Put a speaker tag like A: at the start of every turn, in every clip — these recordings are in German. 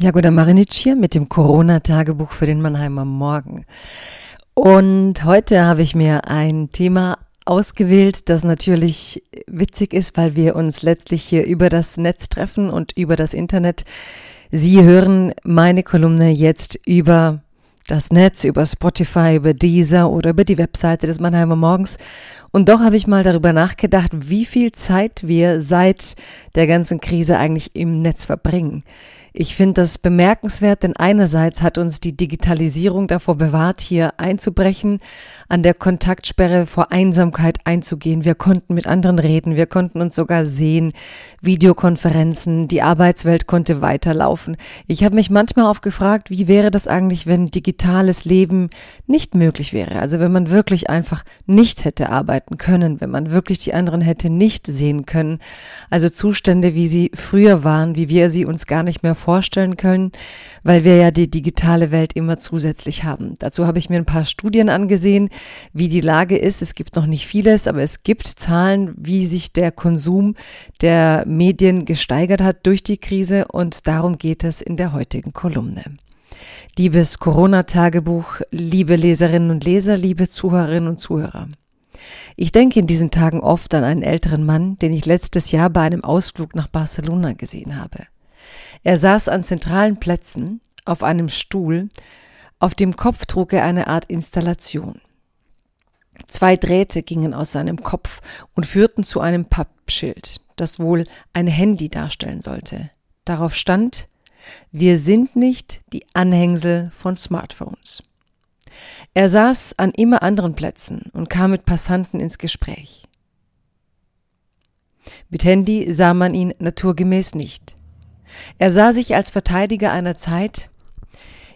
A: Jagoda Marinic hier mit dem Corona-Tagebuch für den Mannheimer Morgen. Und heute habe ich mir ein Thema ausgewählt, das natürlich witzig ist, weil wir uns letztlich hier über das Netz treffen und über das Internet. Sie hören meine Kolumne jetzt über das Netz, über Spotify, über Deezer oder über die Webseite des Mannheimer Morgens. Und doch habe ich mal darüber nachgedacht, wie viel Zeit wir seit der ganzen Krise eigentlich im Netz verbringen. Ich finde das bemerkenswert, denn einerseits hat uns die Digitalisierung davor bewahrt, hier einzubrechen, an der Kontaktsperre vor Einsamkeit einzugehen. Wir konnten mit anderen reden, wir konnten uns sogar sehen, Videokonferenzen, die Arbeitswelt konnte weiterlaufen. Ich habe mich manchmal auch gefragt, wie wäre das eigentlich, wenn digitales Leben nicht möglich wäre? Also wenn man wirklich einfach nicht hätte arbeiten können, wenn man wirklich die anderen hätte nicht sehen können. Also Zustände, wie sie früher waren, wie wir sie uns gar nicht mehr vorstellen können, weil wir ja die digitale Welt immer zusätzlich haben. Dazu habe ich mir ein paar Studien angesehen, wie die Lage ist. Es gibt noch nicht vieles, aber es gibt Zahlen, wie sich der Konsum der Medien gesteigert hat durch die Krise und darum geht es in der heutigen Kolumne. Liebes Corona-Tagebuch, liebe Leserinnen und Leser, liebe Zuhörerinnen und Zuhörer. Ich denke in diesen Tagen oft an einen älteren Mann, den ich letztes Jahr bei einem Ausflug nach Barcelona gesehen habe. Er saß an zentralen Plätzen auf einem Stuhl, auf dem Kopf trug er eine Art Installation. Zwei Drähte gingen aus seinem Kopf und führten zu einem Pappschild, das wohl ein Handy darstellen sollte. Darauf stand Wir sind nicht die Anhängsel von Smartphones. Er saß an immer anderen Plätzen und kam mit Passanten ins Gespräch. Mit Handy sah man ihn naturgemäß nicht. Er sah sich als Verteidiger einer Zeit,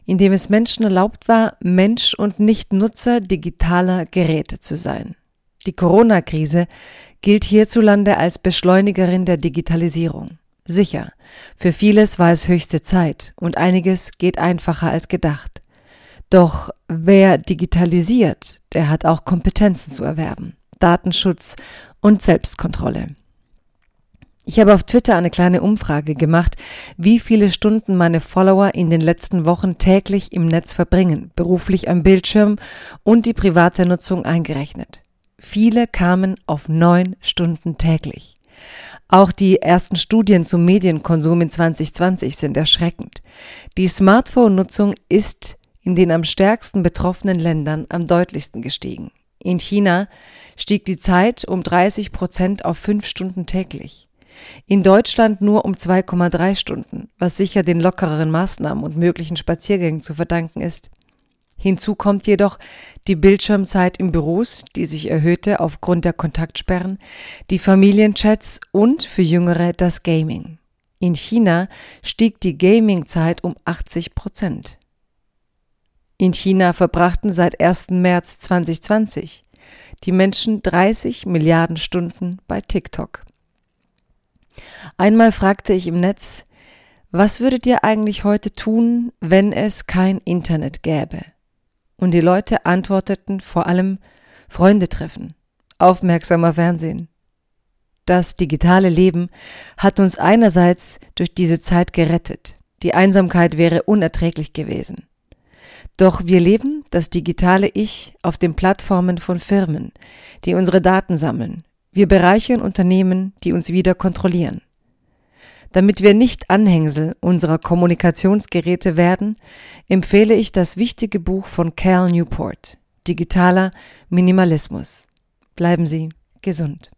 A: in dem es Menschen erlaubt war, Mensch und nicht Nutzer digitaler Geräte zu sein. Die Corona-Krise gilt hierzulande als Beschleunigerin der Digitalisierung. Sicher, für vieles war es höchste Zeit und einiges geht einfacher als gedacht. Doch wer digitalisiert, der hat auch Kompetenzen zu erwerben, Datenschutz und Selbstkontrolle. Ich habe auf Twitter eine kleine Umfrage gemacht, wie viele Stunden meine Follower in den letzten Wochen täglich im Netz verbringen, beruflich am Bildschirm und die private Nutzung eingerechnet. Viele kamen auf neun Stunden täglich. Auch die ersten Studien zum Medienkonsum in 2020 sind erschreckend. Die Smartphone-Nutzung ist in den am stärksten betroffenen Ländern am deutlichsten gestiegen. In China stieg die Zeit um 30 Prozent auf fünf Stunden täglich. In Deutschland nur um 2,3 Stunden, was sicher den lockereren Maßnahmen und möglichen Spaziergängen zu verdanken ist. Hinzu kommt jedoch die Bildschirmzeit im Büros, die sich erhöhte aufgrund der Kontaktsperren, die Familienchats und für Jüngere das Gaming. In China stieg die Gamingzeit um 80 Prozent. In China verbrachten seit 1. März 2020 die Menschen 30 Milliarden Stunden bei TikTok. Einmal fragte ich im Netz, was würdet ihr eigentlich heute tun, wenn es kein Internet gäbe? Und die Leute antworteten vor allem Freunde treffen, aufmerksamer Fernsehen. Das digitale Leben hat uns einerseits durch diese Zeit gerettet. Die Einsamkeit wäre unerträglich gewesen. Doch wir leben das digitale Ich auf den Plattformen von Firmen, die unsere Daten sammeln. Wir bereichern Unternehmen, die uns wieder kontrollieren. Damit wir nicht Anhängsel unserer Kommunikationsgeräte werden, empfehle ich das wichtige Buch von Cal Newport, Digitaler Minimalismus. Bleiben Sie gesund.